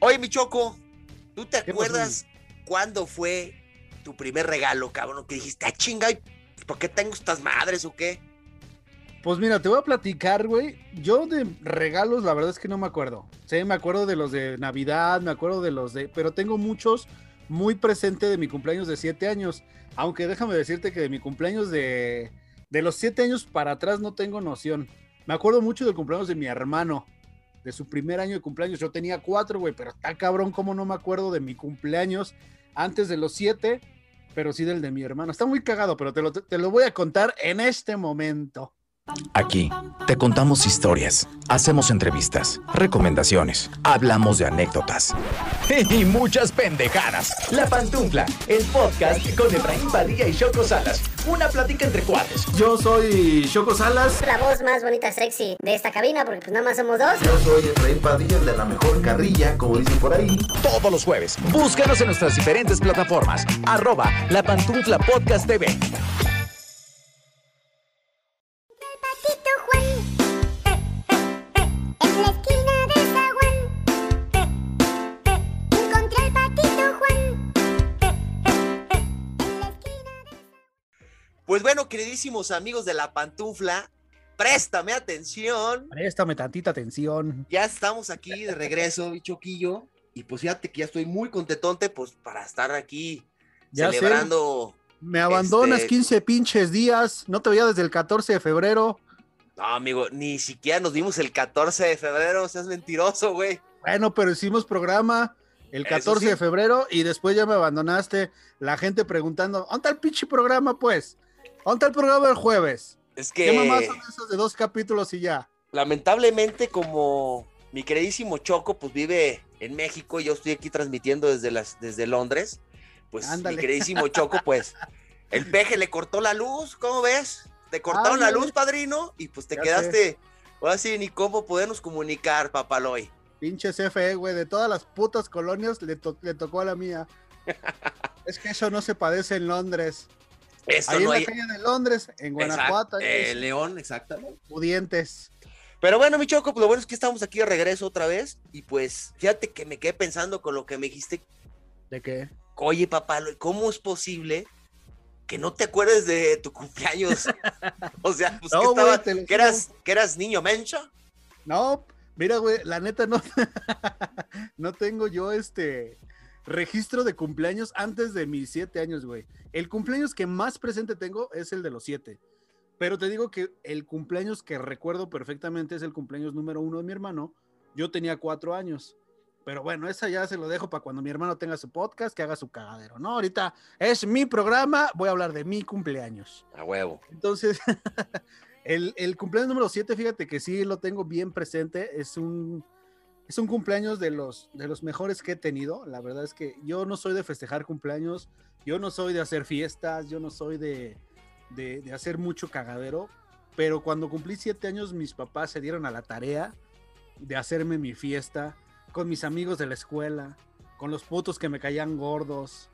Oye, mi Choco, ¿tú te acuerdas cuándo fue tu primer regalo, cabrón? Que dijiste, ah, chinga, ¿por qué tengo estas madres o qué? Pues mira, te voy a platicar, güey. Yo de regalos, la verdad es que no me acuerdo. Sí, me acuerdo de los de Navidad, me acuerdo de los de. Pero tengo muchos muy presentes de mi cumpleaños de siete años. Aunque déjame decirte que de mi cumpleaños de. De los siete años para atrás no tengo noción. Me acuerdo mucho del cumpleaños de mi hermano. De su primer año de cumpleaños. Yo tenía cuatro, güey, pero está cabrón como no me acuerdo de mi cumpleaños antes de los siete, pero sí del de mi hermano. Está muy cagado, pero te lo, te lo voy a contar en este momento. Aquí te contamos historias, hacemos entrevistas, recomendaciones, hablamos de anécdotas y muchas pendejadas. La Pantufla, el podcast con Efraín Badilla y Choco Salas. Una plática entre cuates. Yo soy Choco Salas. La voz más bonita, sexy de esta cabina, porque pues nada más somos dos. Yo soy Efraín Padilla, el de la mejor carrilla, como dicen por ahí. Todos los jueves, búscanos en nuestras diferentes plataformas. Arroba La Pantufla Podcast TV. Pues bueno, queridísimos amigos de la pantufla, préstame atención. Préstame tantita atención. Ya estamos aquí de regreso, mi Choquillo. Y pues fíjate que ya estoy muy contentonte, pues, para estar aquí Ya sé. celebrando. Me abandonas Este- 15 pinches días. No te veía desde el 14 de febrero. No, amigo, ni siquiera nos vimos el 14 de febrero, seas mentiroso, güey. Bueno, pero hicimos programa el Eso 14 sí. de febrero y después ya me abandonaste. La gente preguntando, ¿dónde está el pinche programa, pues? ¿Dónde el programa del jueves? Es ¿Qué mamás que son esos de dos capítulos y ya? lamentablemente, como mi queridísimo Choco, pues vive en México y yo estoy aquí transmitiendo desde, las, desde Londres, pues Ándale. mi queridísimo Choco, pues el peje le cortó la luz, ¿cómo ves? Te cortaron la luz, padrino, y pues te Ya quedaste, ahora sí, ni cómo podernos comunicar, papaloy. Pinche CFE, güey, de todas las putas colonias le, to- le tocó a la mía. es que eso no se padece en Londres. Eso Ahí no en hay. la calle de Londres, en Guanajuato, eh, León, exactamente. pudientes. Pero bueno, mi Choco, pues lo bueno es que estamos aquí de regreso otra vez. Y pues, fíjate que me quedé pensando con lo que me dijiste. ¿De qué? Oye, papá, ¿cómo es posible que no te acuerdes de tu cumpleaños? o sea, pues No, que, estaba- te lo que eras, que eras niño mencha. No, mira, güey, la neta no, no tengo yo este registro de cumpleaños antes de mis siete años, güey. El cumpleaños que más presente tengo es el de los siete. Pero te digo que el cumpleaños que recuerdo perfectamente es el cumpleaños número uno de mi hermano. Yo tenía cuatro años. Pero bueno, esa ya se lo dejo para cuando mi hermano tenga su podcast, que haga su cagadero, ¿no? Ahorita es mi programa, voy a hablar de mi cumpleaños. A huevo. Entonces, el, el cumpleaños número 7, fíjate que sí lo tengo bien presente. Es un, es un cumpleaños de los, de los mejores que he tenido. La verdad es que yo no soy de festejar cumpleaños, yo no soy de hacer fiestas, yo no soy de, de, de hacer mucho cagadero. Pero cuando cumplí siete años, mis papás se dieron a la tarea de hacerme mi fiesta con mis amigos de la escuela, con los putos que me caían gordos,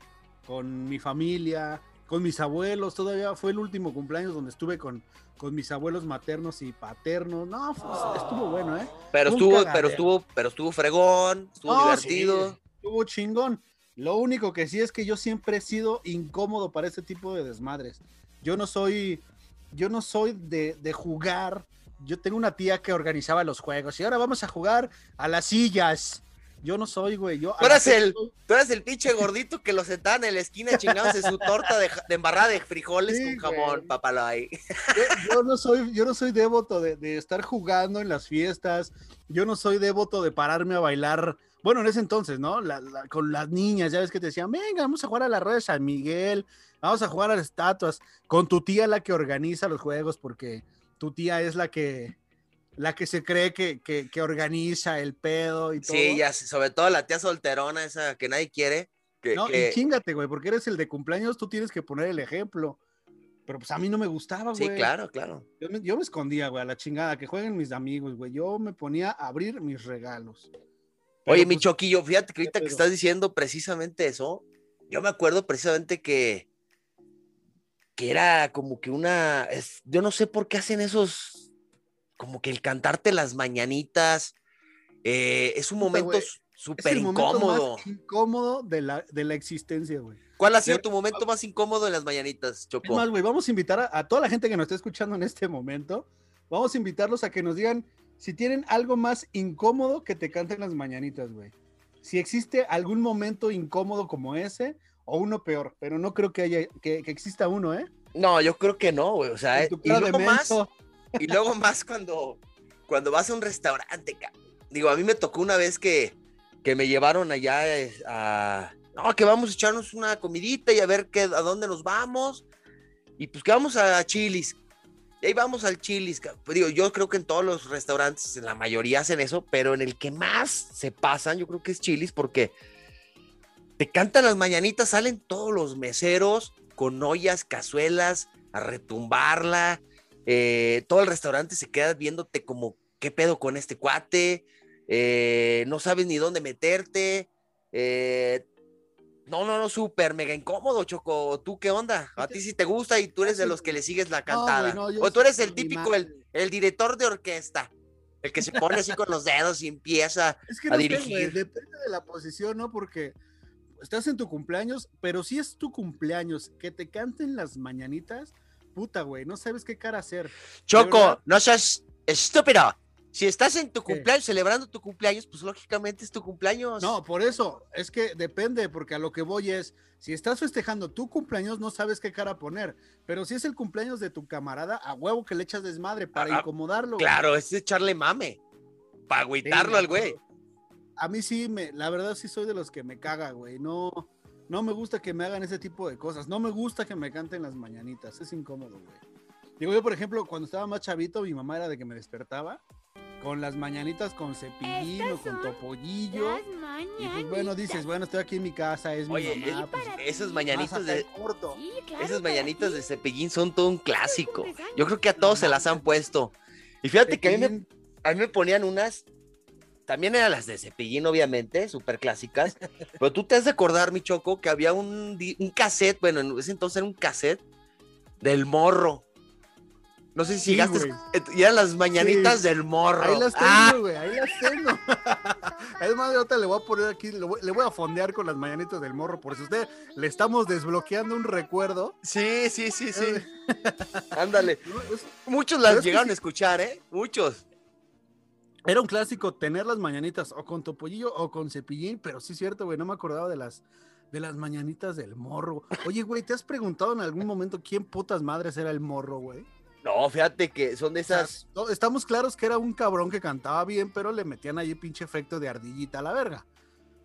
con mi familia, con mis abuelos. Todavía fue el último cumpleaños donde estuve con, con mis abuelos maternos y paternos. No, fue- estuvo bueno, ¿eh? Pero estuvo, pero estuvo, pero estuvo fregón, estuvo No, divertido. sí, estuvo chingón. Lo único que sí es que yo siempre he sido incómodo para este tipo de desmadres. Yo no soy, yo no soy de, de jugar. Yo tengo una tía que organizaba los juegos y ahora vamos a jugar a las sillas. Yo no soy, güey. Yo Tú eres la- el, tú eres el pinche gordito que lo sentaban en la esquina chingándose su torta de, embarrada de frijoles Sí, con jamón, güey. papaloy. yo, yo no soy, yo no soy devoto de, de estar jugando en las fiestas. Yo no soy devoto de pararme a bailar. Bueno, en ese entonces, ¿no? La- la- con las niñas, ya ves que te decían, venga, vamos a jugar a la red de San Miguel, vamos a jugar a las estatuas. Con tu tía la que organiza los juegos, porque tu tía es la que, la que se cree que, que, que organiza el pedo y todo. Sí, ya, sobre todo la tía solterona, esa que nadie quiere. Que, No, que- y chingate, güey, porque eres el de cumpleaños, tú tienes que poner el ejemplo. Pero pues a mí no me gustaba, güey. sí, claro, claro. Yo me, yo me escondía, güey, a la chingada, que jueguen mis amigos, güey. Yo me ponía a abrir mis regalos. Pero, Oye, mi pues, choquillo, fíjate que ahorita que estás diciendo precisamente eso, yo me acuerdo precisamente que, que era como que una, es- yo no sé por qué hacen esos, como que el cantarte las mañanitas, eh, es un momento, súper incómodo. más incómodo de la, de la existencia, güey. ¿Cuál ha sido tu momento más incómodo en las mañanitas, Es Choco? más, güey, vamos a invitar a, a toda la gente que nos está escuchando en este momento, vamos a invitarlos a que nos digan si tienen algo más incómodo que te canten las mañanitas, güey. Si existe algún momento incómodo como ese o uno peor, pero no creo que haya que, que exista uno, ¿eh? No, yo creo que no, güey. O sea, tu y luego más. Y luego más cuando, cuando vas a un restaurante. Digo, a mí me tocó una vez que, que me llevaron allá eh, a. No, que vamos a echarnos una comidita y a ver qué, a dónde nos vamos. Y pues que vamos a Chilis. Y ahí vamos al Chilis. Pues digo, yo creo que en todos los restaurantes, en la mayoría hacen eso, pero en el que más se pasan, yo creo que es Chilis, porque te cantan las mañanitas, salen todos los meseros con ollas, cazuelas, a retumbarla. Eh, todo el restaurante se queda viéndote como, ¿qué pedo con este cuate? Eh, no sabes ni dónde meterte. eh, no, no, no, súper mega incómodo, Choco. ¿Tú qué onda? A ti sí te gusta y tú eres de los que le sigues la cantada. no, o tú eres el típico, el, director de orquesta. El que se pone así con los dedos y empieza. Es que a no dirigir. depende de la posición, ¿no? Porque estás en tu cumpleaños, pero si es tu cumpleaños, que te canten las mañanitas, puta, güey, no sabes qué cara hacer. Choco, no seas estúpido. Si estás en tu ¿Qué? cumpleaños, celebrando tu cumpleaños, pues lógicamente es tu cumpleaños. No, por eso, es que depende, porque a lo que voy es, si estás festejando tu cumpleaños, no sabes qué cara poner, pero si es el cumpleaños de tu camarada, a huevo que le echas desmadre para Ah, incomodarlo. Claro, es echarle mame. Para Sí, agüitarlo al güey. A mí sí, me, la verdad sí soy de los que me caga, güey, no, no me gusta que me hagan ese tipo de cosas, no me gusta que me canten las mañanitas, es incómodo, güey. Digo, yo, por ejemplo, cuando estaba más chavito, mi mamá era de que me despertaba con las mañanitas con cepillín o con topollillo. Y pues bueno, dices, bueno, estoy aquí en mi casa, es Oye, mi mamá. es- pues, Esas mañanitas de, corto. esas mañanitas de cepillín son todo un clásico. Yo creo que a todos se las han puesto. Y fíjate que a mí me, Cepillín, a mí me ponían unas, también eran las de cepillín, obviamente, súper clásicas. pero tú te has de acordar, mi choco, que había un, un cassette, bueno, en ese entonces era un cassette del morro. No sé si llegaste, eh, y eran las mañanitas del morro. Ahí las tengo, Ah, güey, ahí las tengo. es más, ahorita le voy a poner aquí, le voy, le voy a fondear con las mañanitas del morro, por si usted le estamos desbloqueando un recuerdo. sí, sí, sí, sí. Ándale. Muchos las llegaron sí. a escuchar, ¿eh? Muchos. Era un clásico tener las mañanitas o con topollillo o con cepillín, pero sí es cierto, güey, no me acordaba de las de las mañanitas del morro. Oye, güey, ¿te has preguntado en algún momento quién putas madres era el morro, güey? No, fíjate que son de O sea, esas. estamos claros que era un cabrón que cantaba bien, pero le metían ahí pinche efecto de ardillita a la verga.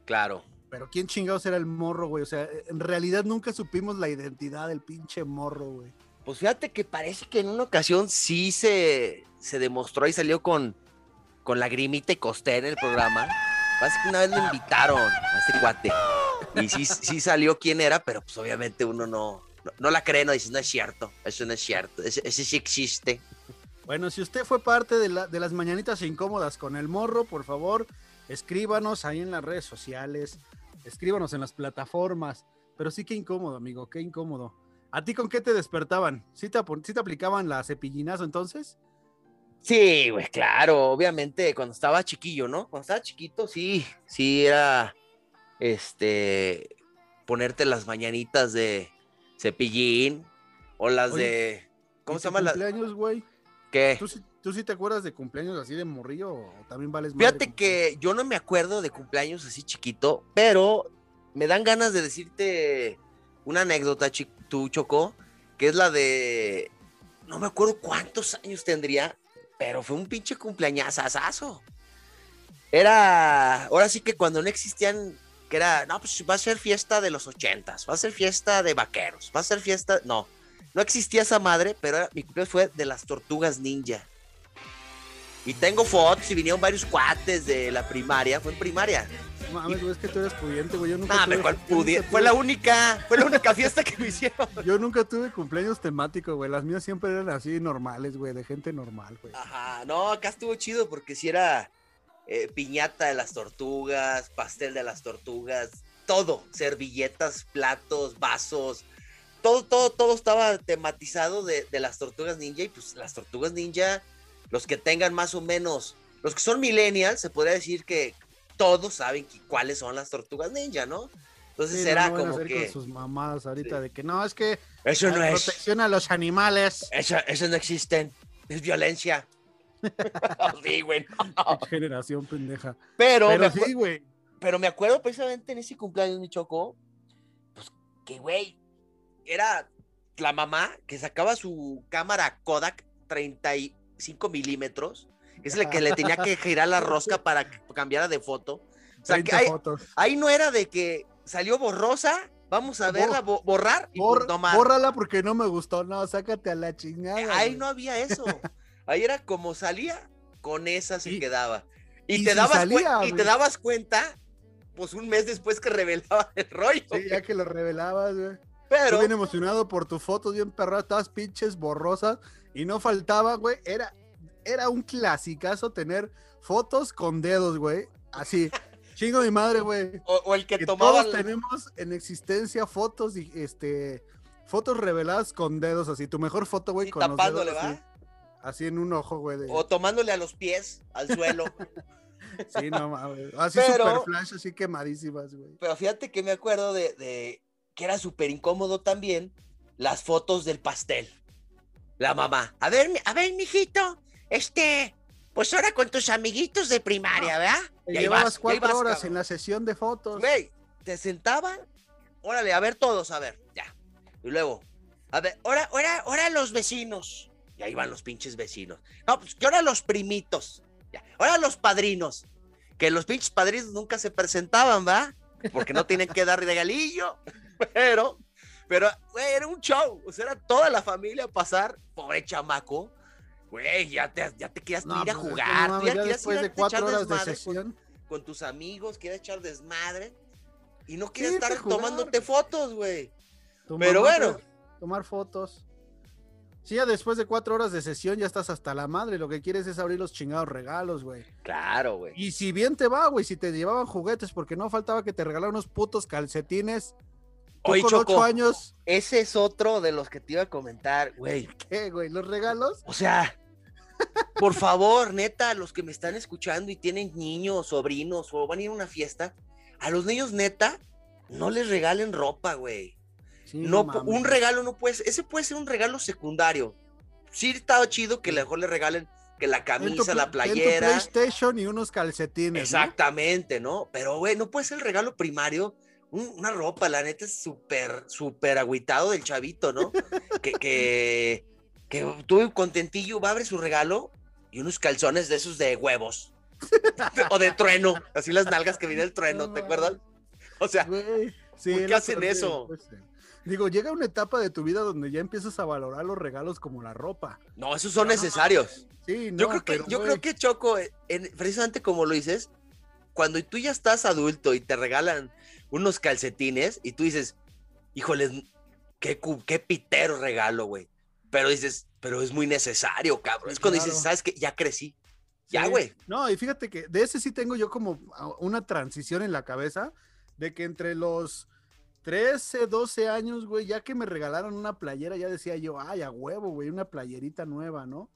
Claro. Pero quién chingados era el morro, güey. O sea, en realidad nunca supimos la identidad del pinche morro, güey. Pues fíjate que parece que en una ocasión sí se, se demostró y salió con, con lagrimita y costé en el programa. Parece que una vez lo invitaron a este cuate. Y sí, sí salió quién era, pero pues obviamente uno no, no, la cree, no dice, no es cierto, eso no es cierto, ese, sí existe. Bueno, si usted fue parte de, la- de las mañanitas incómodas con el morro, por favor, escríbanos ahí en las redes sociales, escríbanos en las plataformas. Pero sí que incómodo, amigo, qué incómodo. ¿A ti con qué te despertaban? ¿Sí te, sí te aplicaban la cepillinazo entonces? Sí, güey, claro, obviamente cuando estaba chiquillo, ¿no? Cuando estaba chiquito, sí, sí era, este, ponerte las mañanitas de cepillín o las Oye, de, ¿cómo ¿Y se llama la? cumpleaños, güey? ¿Qué? ¿Tú, sí- ¿Tú sí te acuerdas de cumpleaños así de morrillo o también vales Fíjate que yo no me acuerdo de cumpleaños así chiquito, pero me dan ganas de decirte una anécdota, tú, Chocó, que es la de, no me acuerdo cuántos años tendría, pero fue un pinche cumpleañazazazo. Era, ahora sí que cuando no existían, que era, no, pues va a ser fiesta de los ochentas, va a ser fiesta de vaqueros, va a ser fiesta, no, no existía esa madre, pero mi cumpleaños fue de las tortugas ninja. Y tengo fotos y vinieron varios cuates de la primaria, fue en primaria. Mames, güey, es que tú eres pudiente, güey. Yo nunca tuve- cual Fue la única, fue la única fiesta que me hicieron. Yo nunca tuve cumpleaños temáticos, güey. Las mías siempre eran así normales, güey, de gente normal, güey. Ajá, no, acá estuvo chido porque si era eh, piñata de las tortugas, pastel de las tortugas, todo, servilletas, platos, vasos, todo, todo, todo estaba tematizado de, de las tortugas ninja y pues las tortugas ninja, los que tengan más o menos, los que son millennials, se podría decir que todos saben que- cuáles son las tortugas ninja, ¿no? Entonces Sí, era no, como que con sus mamadas ahorita Sí. de que no, es que eso no es, protección a los animales. eso, eso no existen, es violencia. sí, güey. no. Generación pendeja. Pero, Pero sí, güey. pero me acuerdo precisamente en ese cumpleaños, mi choco, pues que, güey, era la mamá que sacaba su cámara Kodak 35 milímetros, es la que le tenía que girar la rosca para que cambiara de foto. O sea, que 30 ahí, no era de que salió borrosa, vamos a Bor- verla, bo- borrar y Bor- más. bórrala porque no me gustó. No, sácate a la chingada. Ahí no había eso. Ahí era como salía, con esa se Y- quedaba. Y, y te si dabas salía, y te dabas cuenta, pues un mes después que revelaba el rollo. Sí, ya que lo revelabas, güey. Pero bien emocionado por tus fotos, bien perradas, todas pinches borrosas. Y no faltaba, güey. Era, era un clasicazo tener fotos con dedos, güey. Así. Chingo mi madre, güey. o, o el que, Que tomaba todos tenemos en existencia fotos y este fotos reveladas con dedos así. Tu mejor foto, güey, con los tapándole, dedos ¿va? así, así en un ojo, güey. de- O tomándole a los pies al suelo. Sí, no mames. Así Pero- super flash, así quemadísimas, güey. Pero fíjate que me acuerdo de, de que era súper incómodo también las fotos del pastel. La mamá. A ver, a ver, mijito, este, pues ahora con tus amiguitos de primaria, ¿verdad? Te llevabas vas, cuatro vas, horas cabrón. en la sesión de fotos. Güey, te sentaban, órale, a ver todos, a ver, ya. Y luego, a ver, ahora, ahora, ahora los vecinos. Y ahí van los pinches vecinos. No, pues que ahora los primitos. Ya. Ahora los padrinos. Que los pinches padrinos nunca se presentaban, ¿va? Porque no tienen que dar regalillo. Pero, pero, güey, era un show. O sea, era toda la familia a pasar. Pobre chamaco. Güey, ya te, ya te No, ir a pues, jugar. no ya ya después ir a de cuatro horas de con- sesión. con tus amigos, quieres echar desmadre y no quieres Sí, estar tomándote fotos, güey. Pero bueno. Tomar fotos. Sí, ya después de cuatro horas de sesión ya estás hasta la madre. Lo que quieres es abrir los chingados regalos, güey. Claro, güey. Y si bien te va, güey, si te llevaban juguetes, porque no faltaba que te regalaran unos putos calcetines. Tú Oye, con Choco. ocho años, Ese es otro de los que te iba a comentar, güey. ¿qué, güey? ¿Los regalos? O sea, por favor, neta, los que me están escuchando y tienen niños, sobrinos o van a ir a una fiesta, a los niños, neta, no les regalen ropa, güey. Sí, No, un regalo no puede ser, ese puede ser un regalo secundario. Sí, está chido que a lo mejor le regalen que la tu camisa, la playera. PlayStation y unos calcetines. ¿no? Exactamente, ¿no? Pero, güey, no puede ser el regalo primario. Un- una ropa, la neta es súper, súper agüitado del chavito, ¿no? que, que, que tú contentillo va a abrir su regalo y unos calzones de esos de huevos. o de trueno, así las nalgas que viene el trueno, No ¿te acuerdas? O sea, sí, ¿por qué hacen parte, eso? pues, eh, Digo, llega una etapa de tu vida donde ya empiezas a valorar los regalos como la ropa. no, esos son necesarios. Sí, no, yo creo que, pero, yo creo que Choco, en- precisamente como lo dices, cuando tú ya estás adulto y te regalan unos calcetines y tú dices, híjoles, qué, qué pitero regalo, güey. Pero dices, pero es muy necesario, cabrón. Sí, es cuando claro. dices, ¿sabes qué? Ya crecí. Ya, güey. No, y fíjate que de ese sí tengo yo como a- una transición en la cabeza de que entre los 13, 12 años, güey, ya que me regalaron una playera, ya decía yo, ay, a huevo, güey, una playerita nueva, ¿no?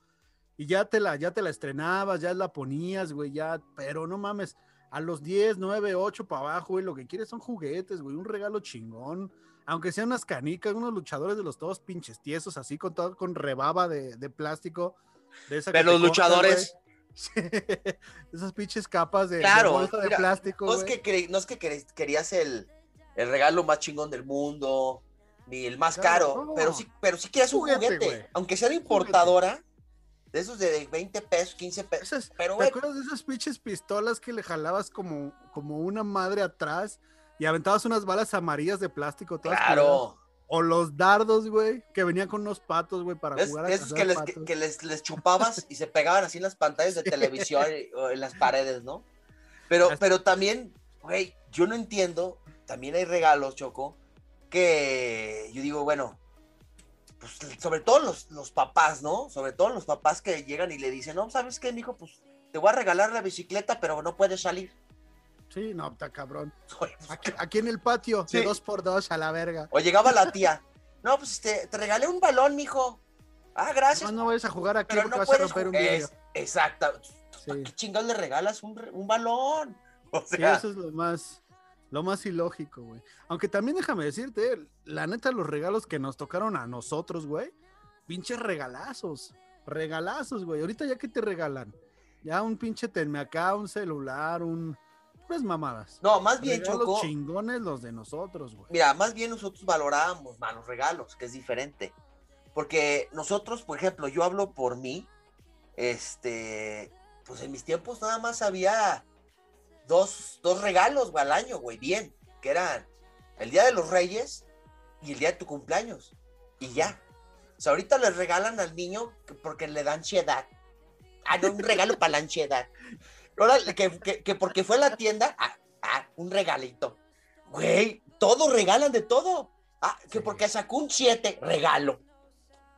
Y ya te la, ya te la estrenabas, ya la ponías, güey, ya, pero no mames, a los 10, 9, 8 para abajo, güey, lo que quieres son juguetes, güey, un regalo chingón. Aunque sean unas canicas, unos luchadores de los todos pinches tiesos, así con todo, con rebaba de, de plástico. De esa Pero los luchadores, Esas pinches capas de, de Claro, bolsa de mira, plástico. no es que, cre- no es que queréis- querías el, el regalo más chingón del mundo, ni el más Claro, caro, no. pero sí, pero sí querías un Juguete, juguete, aunque sea de importadora, de esos de 20 pesos, 15 pesos. Esas- Pero, ¿Te acuerdas de esas pinches pistolas que le jalabas como, como una madre atrás y aventabas unas balas amarillas de plástico? todas curadas? claro. O los dardos, güey, que venían con unos patos, güey, para Es, jugar a esos que, les, que, patos. que les, les chupabas y se pegaban así en las pantallas de televisión o en las paredes, ¿no? Pero, pero también, güey, yo no entiendo, también hay regalos, Choco, que yo digo, bueno, pues sobre todo los, los papás, ¿no? Sobre todo los papás que llegan y le dicen, no, ¿sabes qué, mijo? Pues te voy a regalar la bicicleta, pero no puedes salir. Sí, no, está cabrón. Pues, Aquí, aquí en el patio, Sí. de dos por dos a la verga. O llegaba la tía, no, pues te, te regalé un balón, mijo. Ah, gracias. No, no vayas a jugar aquí pero porque no vas a romper un vidrio. Exacto. Sí. ¿Para qué chingados le regalas un, un balón? O Sí, sea, eso es lo más, lo más ilógico, güey. Aunque también déjame decirte, la neta, los regalos que nos tocaron a nosotros, güey, pinches regalazos, regalazos, güey. Ahorita ya que te regalan, ya un pinche tenme acá, un celular, un... Pues mamadas. no, más bien, Regalos Choco, chingones los de nosotros, güey. mira, más bien nosotros valorábamos más los regalos, que es diferente. Porque nosotros, por ejemplo, yo hablo por mí, este, pues en mis tiempos nada más había dos, dos regalos, güey, al año, güey, bien, que eran el Día de los Reyes y el día de tu cumpleaños. Y ya. O sea, ahorita le regalan al niño que- porque le dan ansiedad. Ah, no, un regalo para la ansiedad. Ahora, que, que- que porque fue a la tienda, ah, ah, un regalito. Güey, todos regalan de todo. Ah, que Sí. porque sacó un 7, regalo.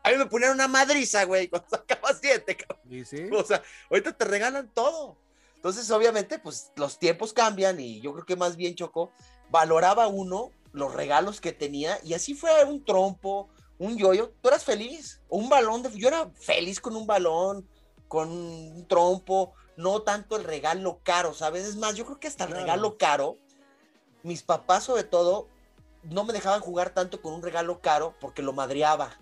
A mí me ponían una madriza, güey, cuando sacaba 7, Y sí, o sea, ahorita te regalan todo. Entonces, obviamente, pues los tiempos cambian y yo creo que más bien Choco valoraba uno los regalos que tenía y así fue un trompo, un yoyo, tú eras feliz, o un balón de yo era feliz con un balón, con un trompo, no tanto el regalo caro, ¿sabes? Es más, yo creo que hasta el Claro. regalo caro, mis papás sobre todo no me dejaban jugar tanto con un regalo caro porque lo madreaba.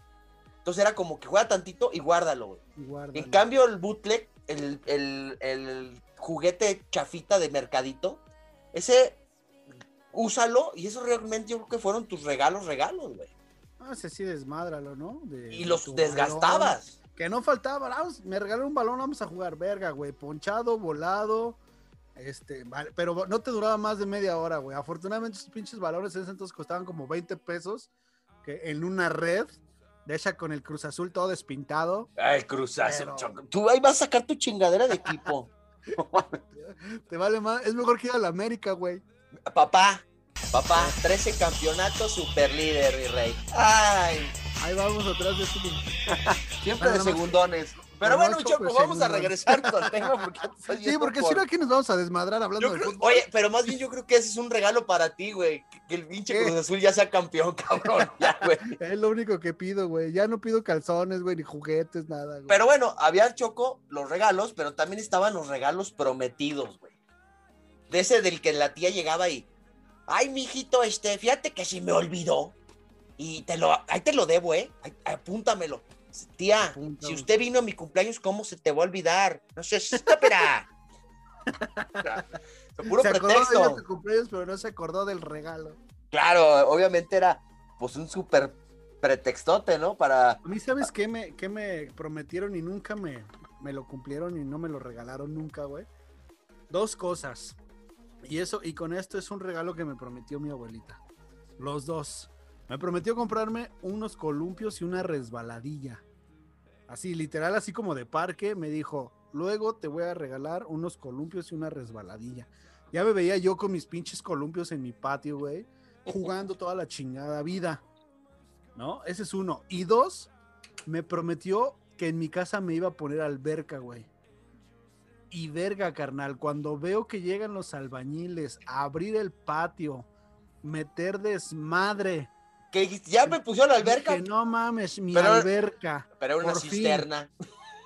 Entonces era como que juega tantito y guárdalo. güey. y guárdalo. En cambio, el bootleg, el, el- el juguete chafita de mercadito, ese úsalo y eso realmente yo creo que fueron tus regalos, regalos, güey. Ah, ese sí, desmádralo, ¿no? De- Y los desgastabas. balón. Que no faltaba, vamos, me regalaron un balón, vamos a jugar, verga, güey. Ponchado, volado, este, vale, pero no te duraba más de media hora, güey. Afortunadamente, esos pinches balones en ese entonces costaban como 20 pesos, que en una red, de hecha con el Cruz Azul todo despintado, Ay, cruzazo. Pero- choco. Tú ahí vas a sacar tu chingadera de equipo. te vale más, es mejor que ir a la América, güey. papá, papá, 13 campeonatos, super líder, mi rey. Ay, Ahí vamos atrás de este. siempre Bueno, de segundones. Pero bueno, Choco, pues, vamos a regresar al tema porque Sí, porque por- si no aquí nos vamos a desmadrar hablando Yo de creo- fútbol. oye, pero más bien yo creo que ese es un regalo para ti, güey. Que, el pinche. Cruz Azul ya sea campeón, cabrón. Ya, güey. Es lo único que pido, güey. Ya no pido calzones, güey, ni juguetes, nada, güey. Pero bueno, había Choco los regalos, pero también estaban los regalos prometidos, güey. De ese del que la tía llegaba y, ay, mijito, este, fíjate que se me olvidó. Y te lo, ahí te lo debo, ¿eh? Apúntamelo. Tía, si usted vino a mi cumpleaños, ¿cómo se te va a olvidar? No sé, espera. Puro se acordó de pretexto. ella tu cumpleaños, pero no se acordó del regalo. Claro, obviamente era pues un súper pretextote, ¿no? Para. A mí, ¿sabes qué me, qué me prometieron y nunca me, me lo cumplieron y no me lo regalaron nunca, güey? Dos cosas. Y eso, y con esto es un regalo que me prometió mi abuelita. Los dos. Me prometió comprarme unos columpios y una resbaladilla. Así, literal, así como de parque, me dijo, luego te voy a regalar unos columpios y una resbaladilla. Ya me veía yo con mis pinches columpios en mi patio, güey, jugando toda la chingada vida. ¿No? Ese es uno. Y dos, me prometió que en mi casa me iba a poner alberca, güey. Y verga, carnal, cuando veo que llegan los albañiles a abrir el patio, meter desmadre. Que dijiste, ya me pusieron la alberca. Dije, no mames, mi Pero- alberca. Pero era una por fin. cisterna.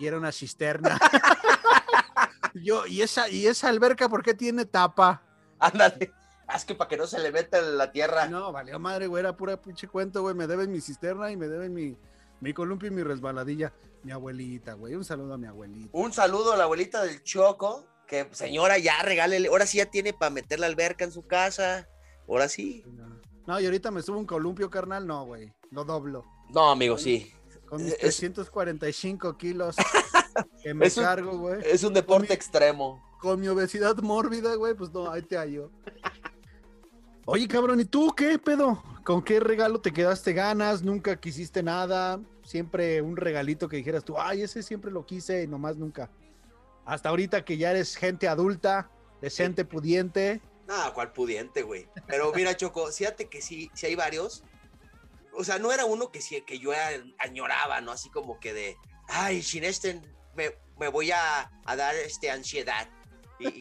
Y era una cisterna. Yo, ¿y esa, ¿y esa alberca por qué tiene tapa? Ándale. Es que para que no se le meta la tierra. No, valió madre, güey, era pura pinche cuento, güey. Me deben mi cisterna y me deben mi, mi columpio y mi resbaladilla. Mi abuelita, güey. Un saludo a mi abuelita. Un saludo a la abuelita del Choco. Que señora, ya regálele. Ahora sí ya tiene para meter la alberca en su casa. Ahora sí. No, y ahorita me subo un columpio, carnal. No, güey. Lo doblo. No, amigo, sí. Con mis Es- 345 kilos que me un- cargo, güey. Es un deporte extremo. Con mi obesidad mórbida, güey, pues no, ahí te hallo. Oye, cabrón, ¿y tú qué pedo? ¿Con qué regalo te quedaste ganas? ¿Nunca quisiste nada? Siempre un regalito que dijeras tú, ay, ese siempre lo quise y nomás nunca. Hasta ahorita que ya eres gente adulta, decente, pudiente. Nada, cual pudiente, güey. Pero mira, Choco, fíjate que sí, sí hay varios. O sea, no era uno que, sí, que yo añoraba, ¿no? Así como que de, ay, sin este me, me voy a, a dar este ansiedad. Y, y-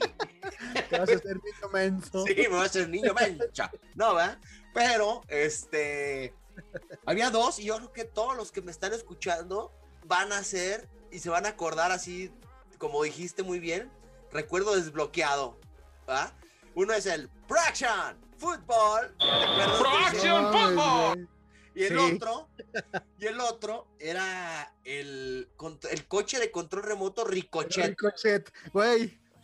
Te vas a hacer niño menso. sí, me voy a hacer niño mancha. No, ¿verdad? Pero, este, había dos y yo creo que todos los que me están escuchando van a ser y se van a acordar así, como dijiste muy bien, recuerdo desbloqueado, ¿va? Uno es el Pro Action Football. ¿te acuerdas? Pro Que Action decía- Ay, Football. Y el Sí. otro, y el otro era el, el coche de control remoto Ricochet. Ricochet, güey.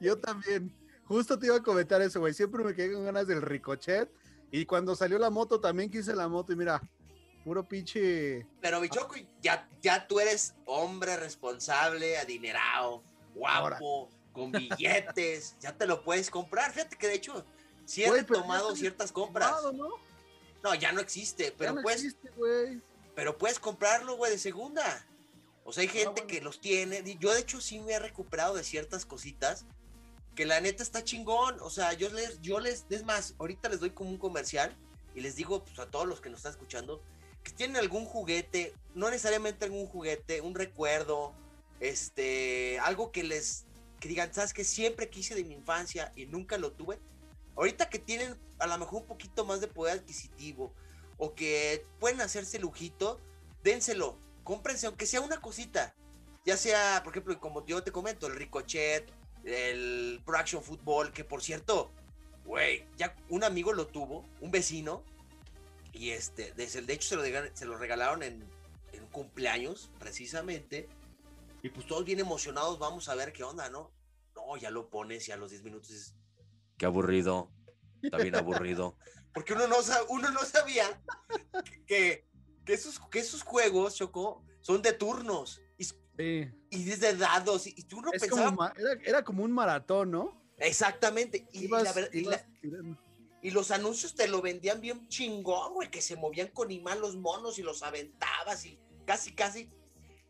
Yo también. Justo te iba a comentar eso, güey. Siempre me quedé con ganas del Ricochet. Y cuando salió la moto, también quise la moto. Y mira, puro pinche. Pero Bichoco, ya, ya tú eres hombre responsable, adinerado, guapo, con billetes, ya te lo puedes comprar. Fíjate que de hecho, sí he está ciertas compras. ¿no? No, ya no existe, pero no puedes, existe, pero puedes comprarlo, güey, de segunda. O sea, hay gente bueno. que los tiene. Yo, de hecho, sí me he recuperado de ciertas cositas que la neta está chingón. O sea, yo les, yo les, es más, ahorita les doy como un comercial y les digo pues, a todos los que nos están escuchando que tienen algún juguete, no necesariamente algún juguete, un recuerdo, este, algo que les, que digan, sabes que siempre quise de mi infancia y nunca lo tuve. Ahorita que tienen a lo mejor un poquito más de poder adquisitivo o que pueden hacerse lujito, dénselo, cómprense, aunque sea una cosita. Ya sea, por ejemplo, como yo te comento, el Ricochet, el Pro Action Football, que por cierto, güey, ya un amigo lo tuvo, un vecino, y este, desde de hecho se lo, se lo regalaron en, en un cumpleaños, precisamente, y pues todos bien emocionados, vamos a ver qué onda, ¿no? No, ya lo pones y a los 10 minutos dices, qué aburrido, está bien aburrido. Porque uno no, uno no sabía que, que, esos, que esos juegos, Choco, son de turnos y, Sí. y desde dados. Y, y tú no Es pensabas. como era, era como un maratón, ¿no? Exactamente. Y, Ibas- la ver- y ibas la- tirando. y los anuncios te lo vendían bien chingón, güey, que se movían con imán los monos y los aventabas y casi, casi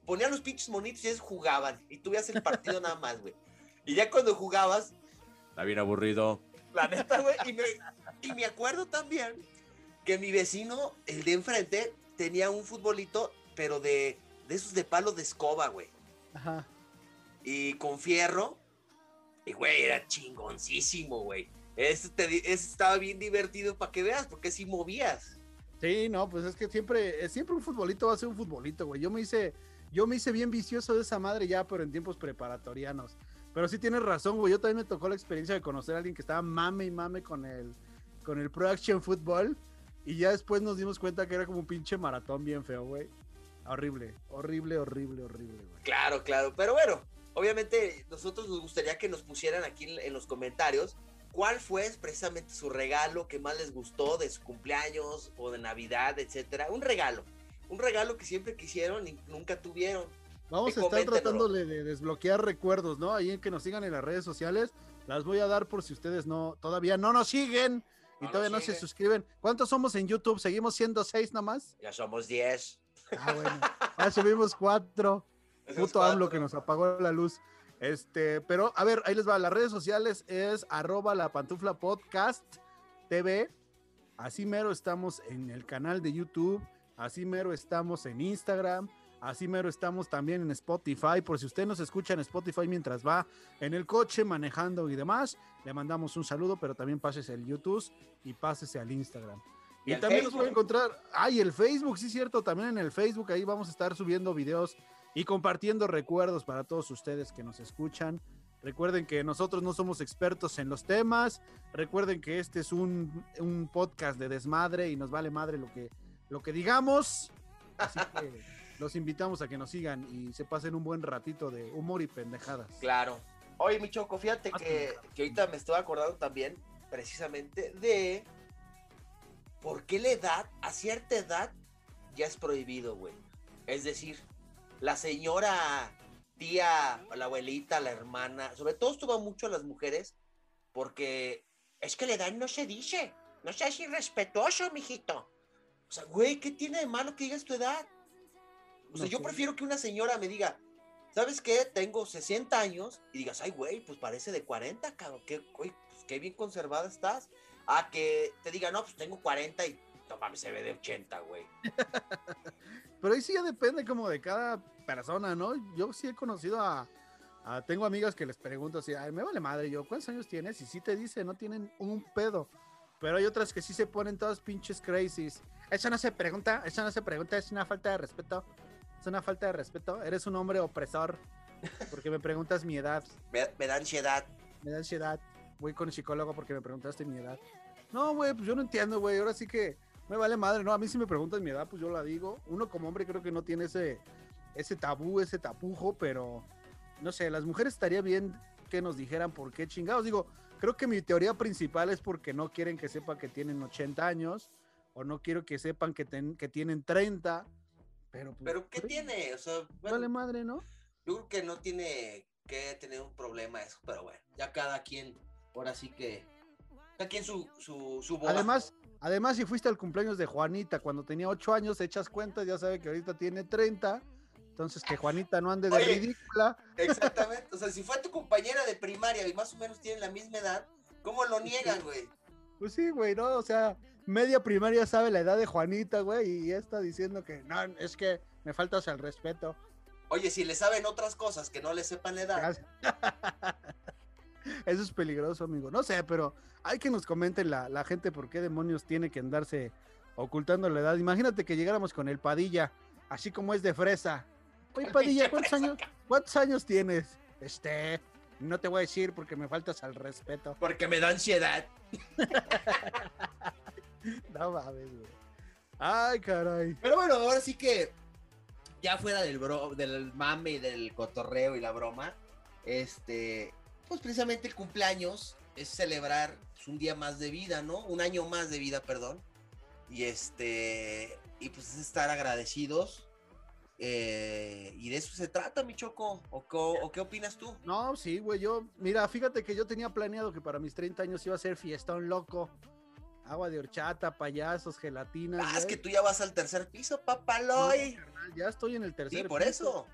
ponían los pinches monitos y ellos jugaban. Y tú veías el partido nada más, güey. Y ya cuando jugabas, está bien aburrido. La neta, güey. Y me, y me acuerdo también que mi vecino, el de enfrente, tenía un futbolito, pero de, de esos de palo de escoba, güey Ajá. y con fierro. Y, güey, era chingoncísimo, güey. Ese, te estaba bien divertido para que veas, porque si movías. Sí, no, pues es que siempre, siempre un futbolito va a ser un futbolito, güey. Yo me hice, yo me hice bien vicioso de esa madre ya, pero en tiempos preparatorianos. Pero sí tienes razón, güey. Yo también me tocó la experiencia de conocer a alguien que estaba mame y mame con el, con el Pro Action Football. Y ya después nos dimos cuenta que era como un pinche maratón bien feo, güey. Horrible, horrible, horrible, horrible, güey. Claro, claro. Pero bueno, obviamente nosotros nos gustaría que nos pusieran aquí en, los comentarios cuál fue precisamente su regalo que más les gustó de su cumpleaños o de Navidad, etcétera. Un regalo. Un regalo que siempre quisieron y nunca tuvieron. Vamos a estar tratándole de desbloquear recuerdos, ¿no? Ahí en que nos sigan en las redes sociales. Las voy a dar por si ustedes no, todavía no nos siguen y No todavía no se suscriben. ¿Cuántos somos en YouTube? ¿Seguimos siendo seis nomás? Ya somos 10. Ah, bueno. Ya subimos cuatro. Puto AMLO que nos apagó la luz. Este, pero a ver, ahí les va. Las redes sociales es arroba la pantufla podcast TV. Así mero estamos en el canal de YouTube. Así mero estamos en Instagram. Así mero estamos también en Spotify. Por si usted nos escucha en Spotify mientras va en el coche, manejando y demás, le mandamos un saludo, pero también pásese al YouTube y pásese al Instagram. Y también nos Facebook. puede encontrar. Ay, el Facebook, sí, cierto. También en el Facebook. Ahí vamos a estar subiendo videos y compartiendo recuerdos para todos ustedes que nos escuchan. Recuerden que nosotros no somos expertos en los temas. Recuerden que este es un, un podcast de desmadre y nos vale madre lo que, lo que digamos. Así que los invitamos a que nos sigan y se pasen un buen ratito de humor y pendejadas. Claro. Oye, mi Choco, fíjate Más que, que ahorita me estoy acordando también precisamente de por qué la edad, a cierta edad, ya es prohibido, güey. Es decir, la señora, tía, la abuelita, la hermana, sobre todo esto va mucho a las mujeres, porque es que la edad no se dice, no seas irrespetuoso, mijito. O sea, güey, ¿qué tiene de malo que digas tu edad? O sea, No yo prefiero que una señora me diga, ¿sabes qué? Tengo 60 años y digas, ay, güey, pues parece de 40, cabrón, qué, güey, pues, qué bien conservada estás. A que te diga, no, pues tengo 40 y no mames, se ve de 80, güey. Pero ahí sí ya depende como de cada persona, ¿no? Yo sí he conocido a, a- tengo amigas que les pregunto así, ay, me vale madre yo, ¿cuántos años tienes? Y sí te dice, no tienen un pedo. Pero hay otras que sí se ponen todas pinches crazies. Eso no se pregunta, eso no se pregunta, es una falta de respeto. Es una falta de respeto. Eres un hombre opresor. Porque me preguntas mi edad. Me, me da ansiedad. me da ansiedad. Voy con el psicólogo porque me preguntaste mi edad. No, güey, pues yo no entiendo, güey. Ahora sí que me vale madre, ¿no? A mí si me preguntan mi edad, pues yo la digo. Uno como hombre creo que no tiene ese, ese tabú, ese tapujo, pero no sé, las mujeres estaría bien que nos dijeran por qué chingados. Digo, creo que mi teoría principal es porque no quieren que sepan que tienen 80 años o no quiero que sepan que, ten- que tienen 30. Pero, pues, Pero ¿qué pues, tiene? O sea, bueno, Vale madre, ¿no? yo creo que no tiene que tener un problema eso, pero bueno, ya cada quien, ahora sí que, cada quien su, su, su boda. Además, además, si fuiste al cumpleaños de Juanita cuando tenía 8 años, echas cuentas, ya sabe que ahorita tiene 30. Entonces, que Juanita no ande de Oye. ridícula. Exactamente, o sea, si fue tu compañera de primaria y más o menos tienen la misma edad, ¿cómo lo niegan, güey? Pues sí, güey, ¿no? O sea, media primaria sabe la edad de Juanita, güey, y ya está diciendo que no, es que me faltas al respeto. Oye, si le saben otras cosas que no le sepan la edad. Eso es peligroso, amigo. No sé, pero hay que nos comenten la, la gente por qué demonios tiene que andarse ocultando la edad. Imagínate que llegáramos con el Padilla, así como es de fresa. Oye, Padilla, ¿cuántos años, ¿cuántos años tienes? Este, no te voy a decir porque me faltas al respeto. porque me da ansiedad. No mames, güey. Ay, caray. Pero bueno, ahora sí que ya fuera del bro, del mame y del cotorreo y la broma, este, pues precisamente el cumpleaños es celebrar pues, un día más de vida, ¿no? Un año más de vida, perdón. Y este, y pues es estar agradecidos. Eh, y de eso se trata, mi choco. ¿O, qué opinas tú? No, sí, güey, yo, mira, fíjate que yo tenía planeado que para mis 30 años iba a ser fiestón loco. Agua de horchata, payasos, gelatinas. Ah, es que tú ya vas al tercer piso, papaloy. Carnal, Ya estoy en el tercer Sí, por piso. eso.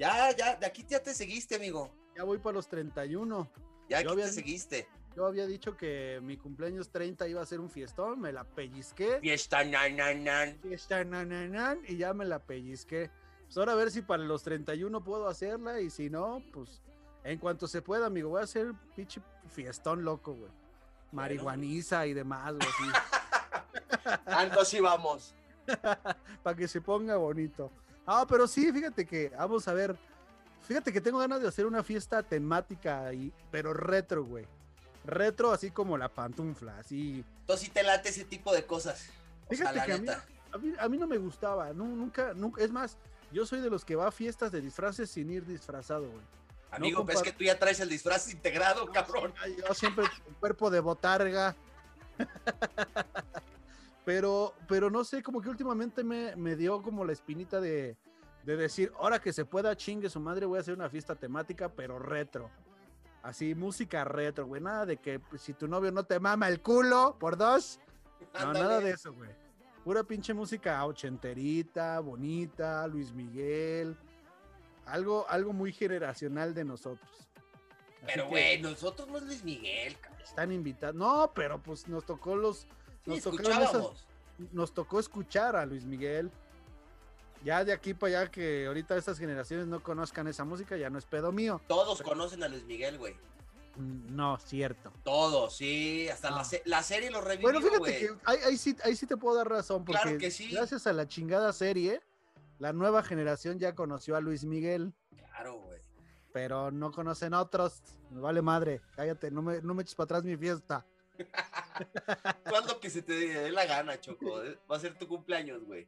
Ya, ya, de aquí ya te seguiste, amigo. Ya voy para los 31. Ya Yo aquí había te seguiste. Yo había dicho que mi cumpleaños 30 iba a ser un fiestón, me la pellizqué. Fiesta, nan, nan, nan. Fiesta, nan, nan, nan, y ya me la pellizqué. Pues ahora a ver si para los 31 puedo hacerla y si no, pues en cuanto se pueda, amigo, voy a hacer pinche fiestón loco, güey. Marihuaniza y demás, güey. Así vamos. para que se ponga bonito. Ah, pero sí, fíjate que, vamos a ver, fíjate que tengo ganas de hacer una fiesta temática, pero retro, güey. Retro, así como la pantufla, así. Entonces sí te late ese tipo de cosas. O sea, Fíjate la que a mí, a, mí, a mí no me gustaba, nu- nunca, nunca, es más, yo soy de los que va a fiestas de disfraces sin ir disfrazado, güey. Amigo, no pero es compar- que tú ya traes el disfraz integrado, cabrón. Ay, Yo siempre con cuerpo de botarga. pero, pero no sé, como que últimamente me, me dio como la espinita de, de decir, ahora que se pueda, chingue su madre, voy a hacer una fiesta temática, pero retro. Así, música retro, güey. Nada de que pues, si tu novio no te mama el culo por dos. No, nada de eso, güey. Pura pinche música ochenterita, bonita, Luis Miguel. Algo, algo muy generacional de nosotros. Así Pero, güey, nosotros no es Luis Miguel, cabrón. están invitados. No, pero pues nos tocó los. Sí, esas- nos tocó escuchar a Luis Miguel. Ya de aquí para allá que ahorita estas generaciones no conozcan esa música, ya no es pedo mío. Todos conocen a Luis Miguel, güey. Mm, No, cierto. Todos, sí. Hasta la, se- la serie lo revivió, Bueno, fíjate que ahí, ahí sí, ahí sí te puedo dar razón, porque Claro que sí. gracias a la chingada serie, la nueva generación ya conoció a Luis Miguel, Claro, güey. pero no conocen a otros. Me vale madre, cállate, no me, no me eches para atrás mi fiesta. Haz lo que se te dé la gana, Choco. eh. Va a ser tu cumpleaños, güey.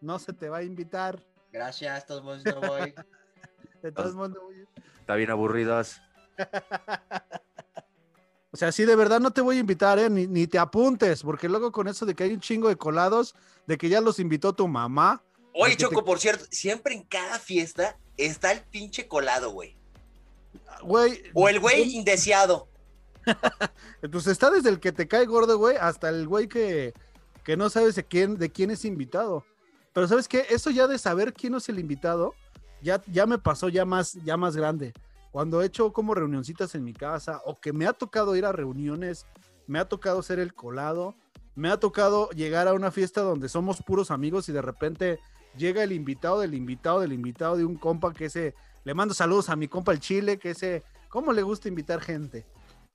No se te va a invitar. Gracias, todos modos no voy. De todos modos, voy- Está bien aburridos. O sea, sí, de verdad no te voy a invitar, ¿eh? Ni, ni te apuntes, porque luego con eso de que hay un chingo de colados, de que ya los invitó tu mamá. Oye, te- Choco, por cierto, siempre en cada fiesta está el pinche colado, güey. Güey. O el güey indeseado. Pues está desde el que te cae gordo, güey, hasta el güey que, que no sabes de quién, de quién es invitado. Pero ¿sabes qué? Eso ya de saber quién es el invitado, ya, ya me pasó ya más, ya más grande. Cuando he hecho como reunioncitas en mi casa o que me ha tocado ir a reuniones, me ha tocado ser el colado, me ha tocado llegar a una fiesta donde somos puros amigos y de repente llega el invitado del invitado del invitado de un compa que ese, le mando saludos a mi compa el Chile, que ese, ¿cómo le gusta invitar gente?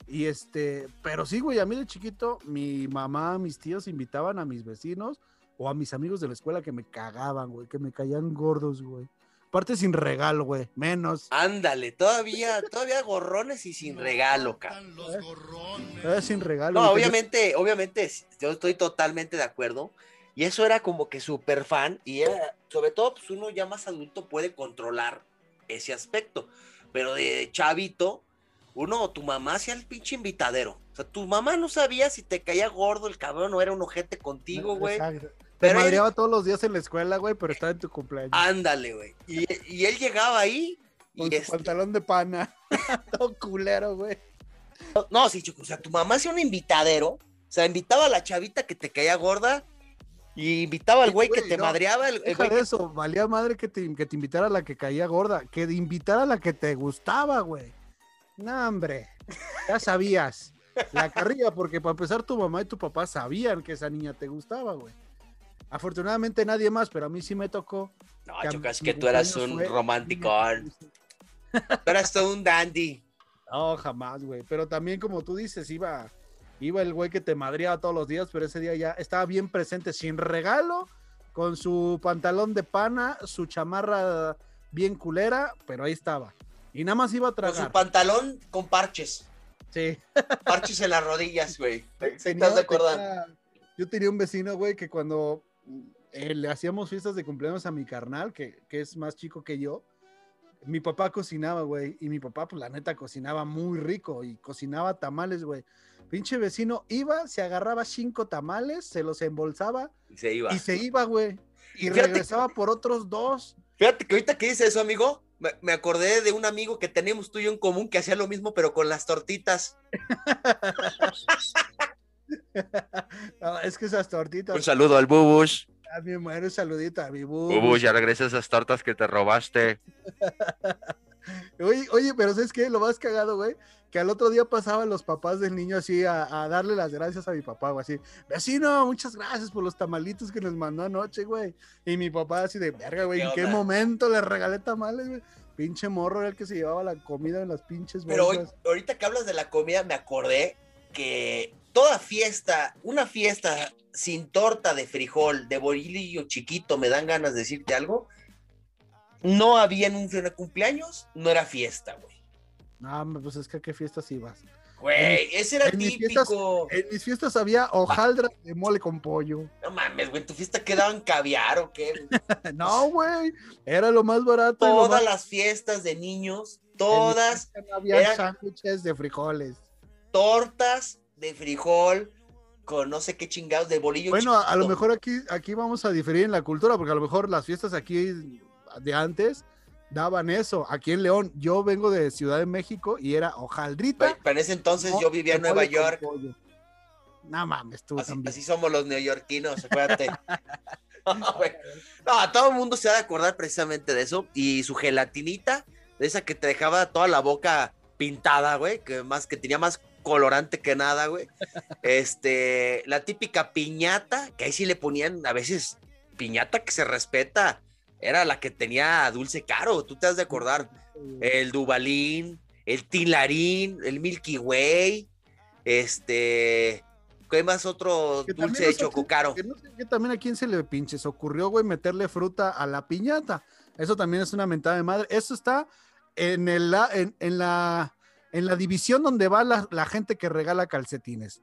Y este, pero sí, güey, a mí de chiquito, mi mamá, mis tíos invitaban a mis vecinos o a mis amigos de la escuela que me cagaban, güey, que me caían gordos, güey. Aparte sin regalo, güey. Menos. Ándale, todavía, todavía gorrones y sin regalo, cabrón. Eh, sin regalo. No, obviamente, obviamente, yo estoy totalmente de acuerdo. Y eso era como que súper fan. Y era, sobre todo, pues uno ya más adulto puede controlar ese aspecto. Pero de chavito, uno, tu mamá hacía el pinche invitadero. O sea, tu mamá no sabía si te caía gordo el cabrón o era un ojete contigo, güey. Exacto. Te Pero él- madreaba todos los días en la escuela, güey, pero estaba en tu cumpleaños. Ándale, güey. Y, y él llegaba ahí. con Y este- pantalón de pana. Todo culero, güey. no, sí, Choco, o sea, tu mamá hacía un invitadero. O sea, invitaba a la chavita que te caía gorda. Y invitaba al güey que te no, madreaba. El, el Deja güey de que- eso, valía madre que te, que te invitara a la que caía gorda, que de invitar a la que te gustaba, güey. No, hombre, ya sabías. La carrilla, porque para empezar tu mamá y tu papá sabían que esa niña te gustaba, güey. Afortunadamente nadie más, pero a mí sí me tocó. No, que mi que tú eras un fue- romanticón. Tú eras todo un dandy. No, jamás, güey. Pero también, como tú dices, iba, iba el güey que te madreaba todos los días, pero ese día ya estaba bien presente, sin regalo, con su pantalón de pana, su chamarra bien culera, pero ahí estaba. Y nada más iba a Con su tragar. pantalón con parches. Sí. Parches en las rodillas, güey. ¿Sí Tenía- ¿Estás de acuerdo? tenía- yo tenía un vecino, güey, que cuando eh, le hacíamos fiestas de cumpleaños a mi carnal, que, que es más chico que yo, mi papá cocinaba, güey, y mi papá, pues la neta, cocinaba muy rico y cocinaba tamales, güey. Pinche vecino iba, se agarraba cinco tamales, se los embolsaba Y se iba. y se iba, güey. Y Fíjate- regresaba por otros dos. Fíjate que ahorita que dice eso, amigo, me, me acordé de un amigo que tenemos tú y yo en común que hacía lo mismo, pero con las tortitas. No, es que esas tortitas. Un saludo al Bubush. A mi mujer, un saludito a mi bu. Bubush, ya regresa esas tortas que te robaste. Oye, oye, pero ¿sabes qué? Lo más cagado, güey, que al otro día pasaban los papás del niño así a, a darle las gracias a mi papá, güey, así, vecino, muchas gracias por los tamalitos que nos mandó anoche, güey. Y mi papá así de, verga, güey, ¿Qué ¿en qué momento le regalé tamales, güey? Pinche morro era el que se llevaba la comida en las pinches Pero hoy- bolsas. ahorita que hablas de la comida, me acordé que toda fiesta, una fiesta sin torta de frijol, de bolillo chiquito, me dan ganas de decirte algo. No había en un cumpleaños, no era fiesta, güey. No, pues es que a qué fiestas ibas. Güey, ese era en mis fiestas- típico. En mis fiestas había hojaldra de mole con pollo. No mames, güey, ¿tu fiesta quedaban caviar o qué? güey? No, güey, era lo más barato. Todas más- las fiestas de niños, en mi todas no había eran- sándwiches de frijoles. Tortas de frijol con no sé qué chingados de bolillo Bueno, a, a lo mejor aquí, aquí vamos a diferir en la cultura, porque a lo mejor las fiestas aquí de antes daban eso. Aquí en León, yo vengo de Ciudad de México y era hojaldrita. Pero en ese entonces yo vivía en Nueva York. No mames, tú Así, así somos los neoyorquinos, acuérdate. no, todo el mundo se ha de acordar precisamente de eso. Y su gelatinita, de esa que te dejaba toda la boca pintada, güey, que más que tenía más colorante que nada, güey. Este, la típica piñata, que ahí sí le ponían a veces piñata que se respeta. Era la que tenía dulce caro, tú te has de acordar. El Dubalín, el Tilarín, el Milky Way, este, ¿qué más otro Que dulce de no sé choco qué- caro? Que no sé qué también a quién se le pinches ocurrió, güey, meterle fruta a la piñata. Eso también es una mentada de madre. Eso está en, el, en, en la, en la división donde va la, la gente que regala calcetines.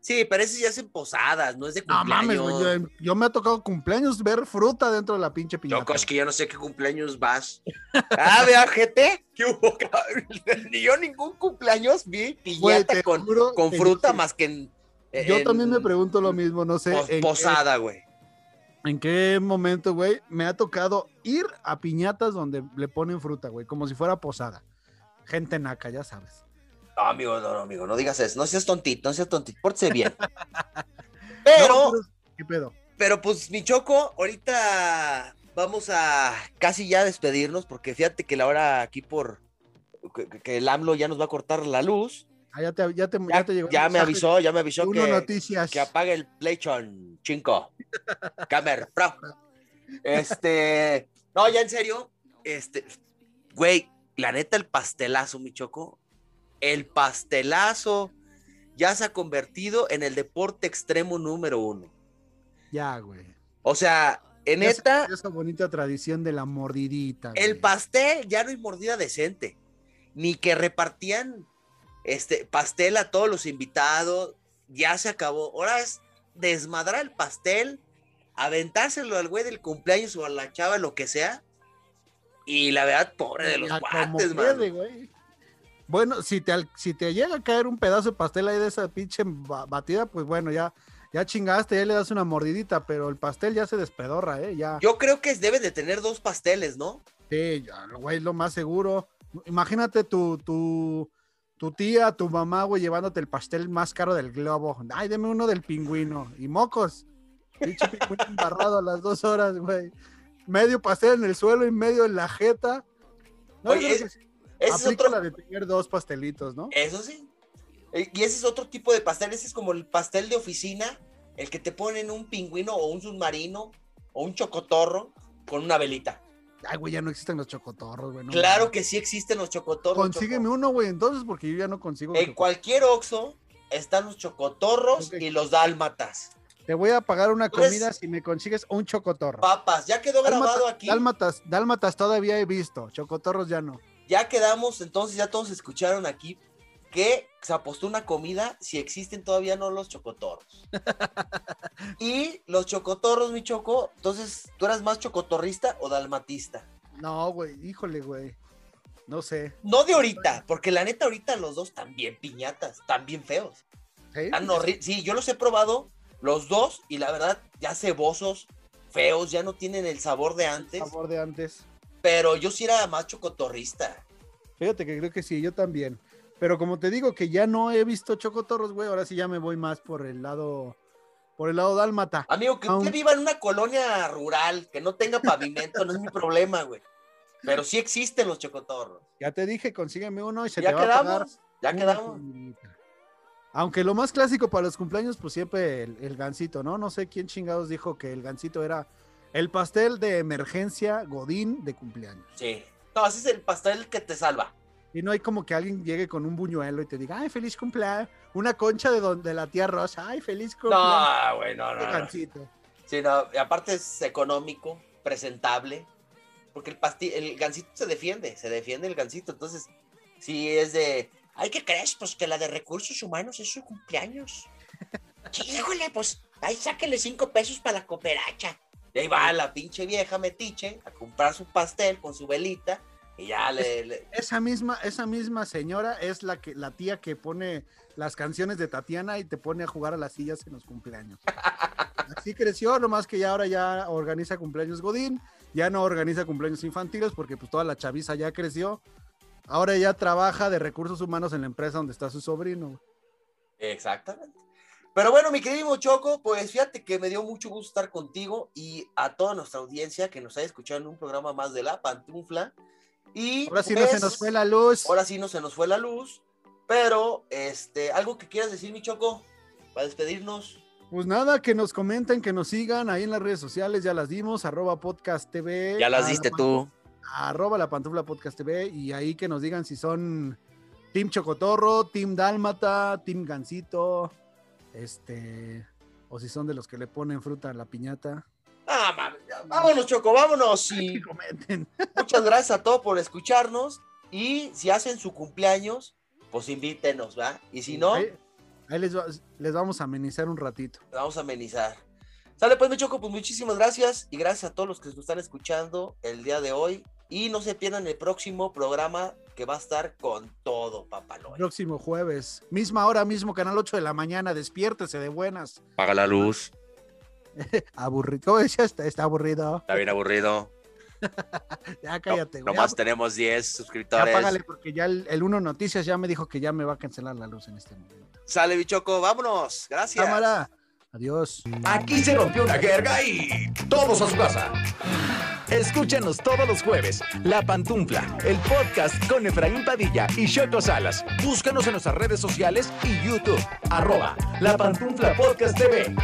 Sí, pero ese ya es en posadas, no es de No mames, cumpleaños. güey. Yo, yo me ha tocado cumpleaños ver fruta dentro de la pinche piñata. Choco, es que yo no sé qué cumpleaños vas. Ah, vea, gente. ¿Qué hubo? Ni yo ningún cumpleaños vi piñata con, juro con que fruta más que en. Yo también me pregunto lo mismo, no sé pos- en qué- posada, güey. en qué momento, güey, me ha tocado ir a piñatas donde le ponen fruta, güey, como si fuera posada. Gente naca, ya sabes. No, amigo, no, no, amigo, no digas eso. No seas tontito, no seas tontito. Pórtese bien. No, Pero. ¿Qué pedo? Pero pues, mi Choco, ahorita vamos a casi ya despedirnos, porque fíjate que la hora aquí por que, que el AMLO ya nos va a cortar la luz. Ah, ya te, ya te, ya Ya, te llegó. ya me avisó, ya me avisó que, Noticias. que apague el PlayStation 5. Camer Pro. Este, no, ya en serio, este, güey, la neta, el pastelazo, mi Choco, el pastelazo ya se ha convertido en el deporte extremo número uno. Ya, güey. O sea, En neta, Esa bonita tradición de la mordidita. el pastel ya no hay mordida decente. Ni que repartían este pastel a todos los invitados. Ya se acabó. Ahora es desmadrar el pastel, aventárselo al güey del cumpleaños o a la chava, lo que sea. Y la verdad, pobre de los Ya guantes, güey. Bueno, si te, si te llega a caer un pedazo de pastel ahí de esa pinche ba- batida, pues bueno, ya, ya chingaste, ya le das una mordidita, pero el pastel ya se despedorra, ¿eh? Ya. Yo creo que debe de tener dos pasteles, ¿no? Sí, ya, güey, lo más seguro. Imagínate tu, tu, tu tía, tu mamá, güey, llevándote el pastel más caro del globo. Ay, deme uno del pingüino. Y mocos. Pinche pingüino embarrado a las dos horas, güey. Medio pastel en el suelo y medio en la jeta. No, Oye, es- es otro. la de tener dos pastelitos, ¿no? Eso sí. Eh, Y ese es otro tipo de pastel. Ese es como el pastel de oficina, el que te ponen un pingüino o un submarino o un chocotorro con una velita. Ay, güey, ya no existen los chocotorros, güey. no claro que sí existen los chocotorros. Consígueme Choco. uno, güey, entonces, porque yo ya no consigo. En cualquier Oxxo están los chocotorros y los dálmatas. Te voy a pagar una Entonces- comida si me consigues un chocotorro. Papas, ya quedó grabado aquí. Dálmatas, dálmatas todavía he visto, chocotorros ya no. Ya quedamos, entonces ya todos escucharon aquí que se apostó una comida si existen todavía no los chocotorros. y los chocotorros, mi choco, entonces, ¿tú eras más chocotorrista o dalmatista? No, güey, híjole, güey. No sé. No de ahorita, porque la neta ahorita los dos están bien piñatas, están bien feos. ¿Sí? Están horri- sí, yo los he probado, los dos, y la verdad, ya cebosos, feos, ya no tienen el sabor de antes, Sabor de antes. pero yo sí era más chocotorrista. Fíjate que creo que sí, yo también. Pero como te digo que ya no he visto chocotorros, güey, ahora sí ya me voy más por el lado, por el lado dálmata. Amigo, que usted viva en una colonia rural, que no tenga pavimento, no es mi problema, güey. Pero sí existen los chocotorros. Ya te dije, consígueme uno y se ya te va a pagar. quedamos, ya quedamos. comidita. Aunque lo más clásico para los cumpleaños, pues siempre el, el gansito, ¿no? No sé quién chingados dijo que el gansito era el pastel de emergencia Godín de cumpleaños. Sí. No, ese es el pastel que te salva. Y no hay como que alguien llegue con un buñuelo y te diga, ay, feliz cumpleaños. Una concha de, don- de la tía Rosa, ay, feliz cumpleaños. No, güey, no, no, no. gansito. Sí, no, y aparte es económico, presentable, porque el pasti el gansito se defiende, se defiende el gansito, entonces, si es de, ay, ¿qué crees? Pues que la de recursos humanos es su cumpleaños. Híjole, pues, ahí sáquele cinco pesos para la cooperacha. Y ahí va la pinche vieja metiche a comprar su pastel con su velita y ya le... le- Esa misma, esa misma señora es la que, la tía que pone las canciones de Tatiana y te pone a jugar a las sillas en los cumpleaños. Así creció, nomás que ya ahora ya organiza cumpleaños Godín, ya no organiza cumpleaños infantiles porque pues toda la chaviza ya creció. Ahora ya trabaja de recursos humanos en la empresa donde está su sobrino. Exactamente. Pero bueno, mi querido Choco, pues fíjate que me dio mucho gusto estar contigo y a toda nuestra audiencia que nos haya escuchado en un programa más de La Pantufla. Y Ahora sí no pues, se nos fue la luz. Ahora sí no se nos fue la luz. Pero, este, algo que quieras decir, mi Choco, para despedirnos. Pues nada, que nos comenten, que nos sigan ahí en las redes sociales, ya las dimos, arroba podcast TV. Ya las diste tú. Arroba la pantufla podcast TV y ahí que nos digan si son Team Chocotorro, Team Dálmata, Team Gansito, este, o si son de los que le ponen fruta a la piñata. Ah, ya, vámonos, Choco, vámonos. Y comenten. muchas gracias a todos por escucharnos. Y si hacen su cumpleaños, pues invítenos, ¿va? Y si no, Ahí, ahí les, va- les vamos a amenizar un ratito. vamos a amenizar. Sale pues, mi Choco, pues muchísimas gracias y gracias a todos los que nos están escuchando el día de hoy. Y no se pierdan el próximo programa que va a estar con todo, papaloy. Próximo jueves, misma hora, mismo canal 8 de la mañana, despiértese de buenas. Paga la luz, Aburrido, ¿cómo decía? Está, está aburrido. está bien aburrido. Ya cállate, güey. Nomás Ya- tenemos 10 Ya suscriptores. págale porque ya el, el Uno Noticias ya me dijo que ya me va a cancelar la luz en este momento. Sale, bichoco, vámonos. Gracias. Cámara, adiós. Aquí se rompió una jerga y todos a su casa. Escúchanos todos los jueves, La Pantufla, el podcast con Efraín Padilla y Choco Salas. Búscanos en nuestras redes sociales y YouTube, arroba La Pantufla Podcast TV.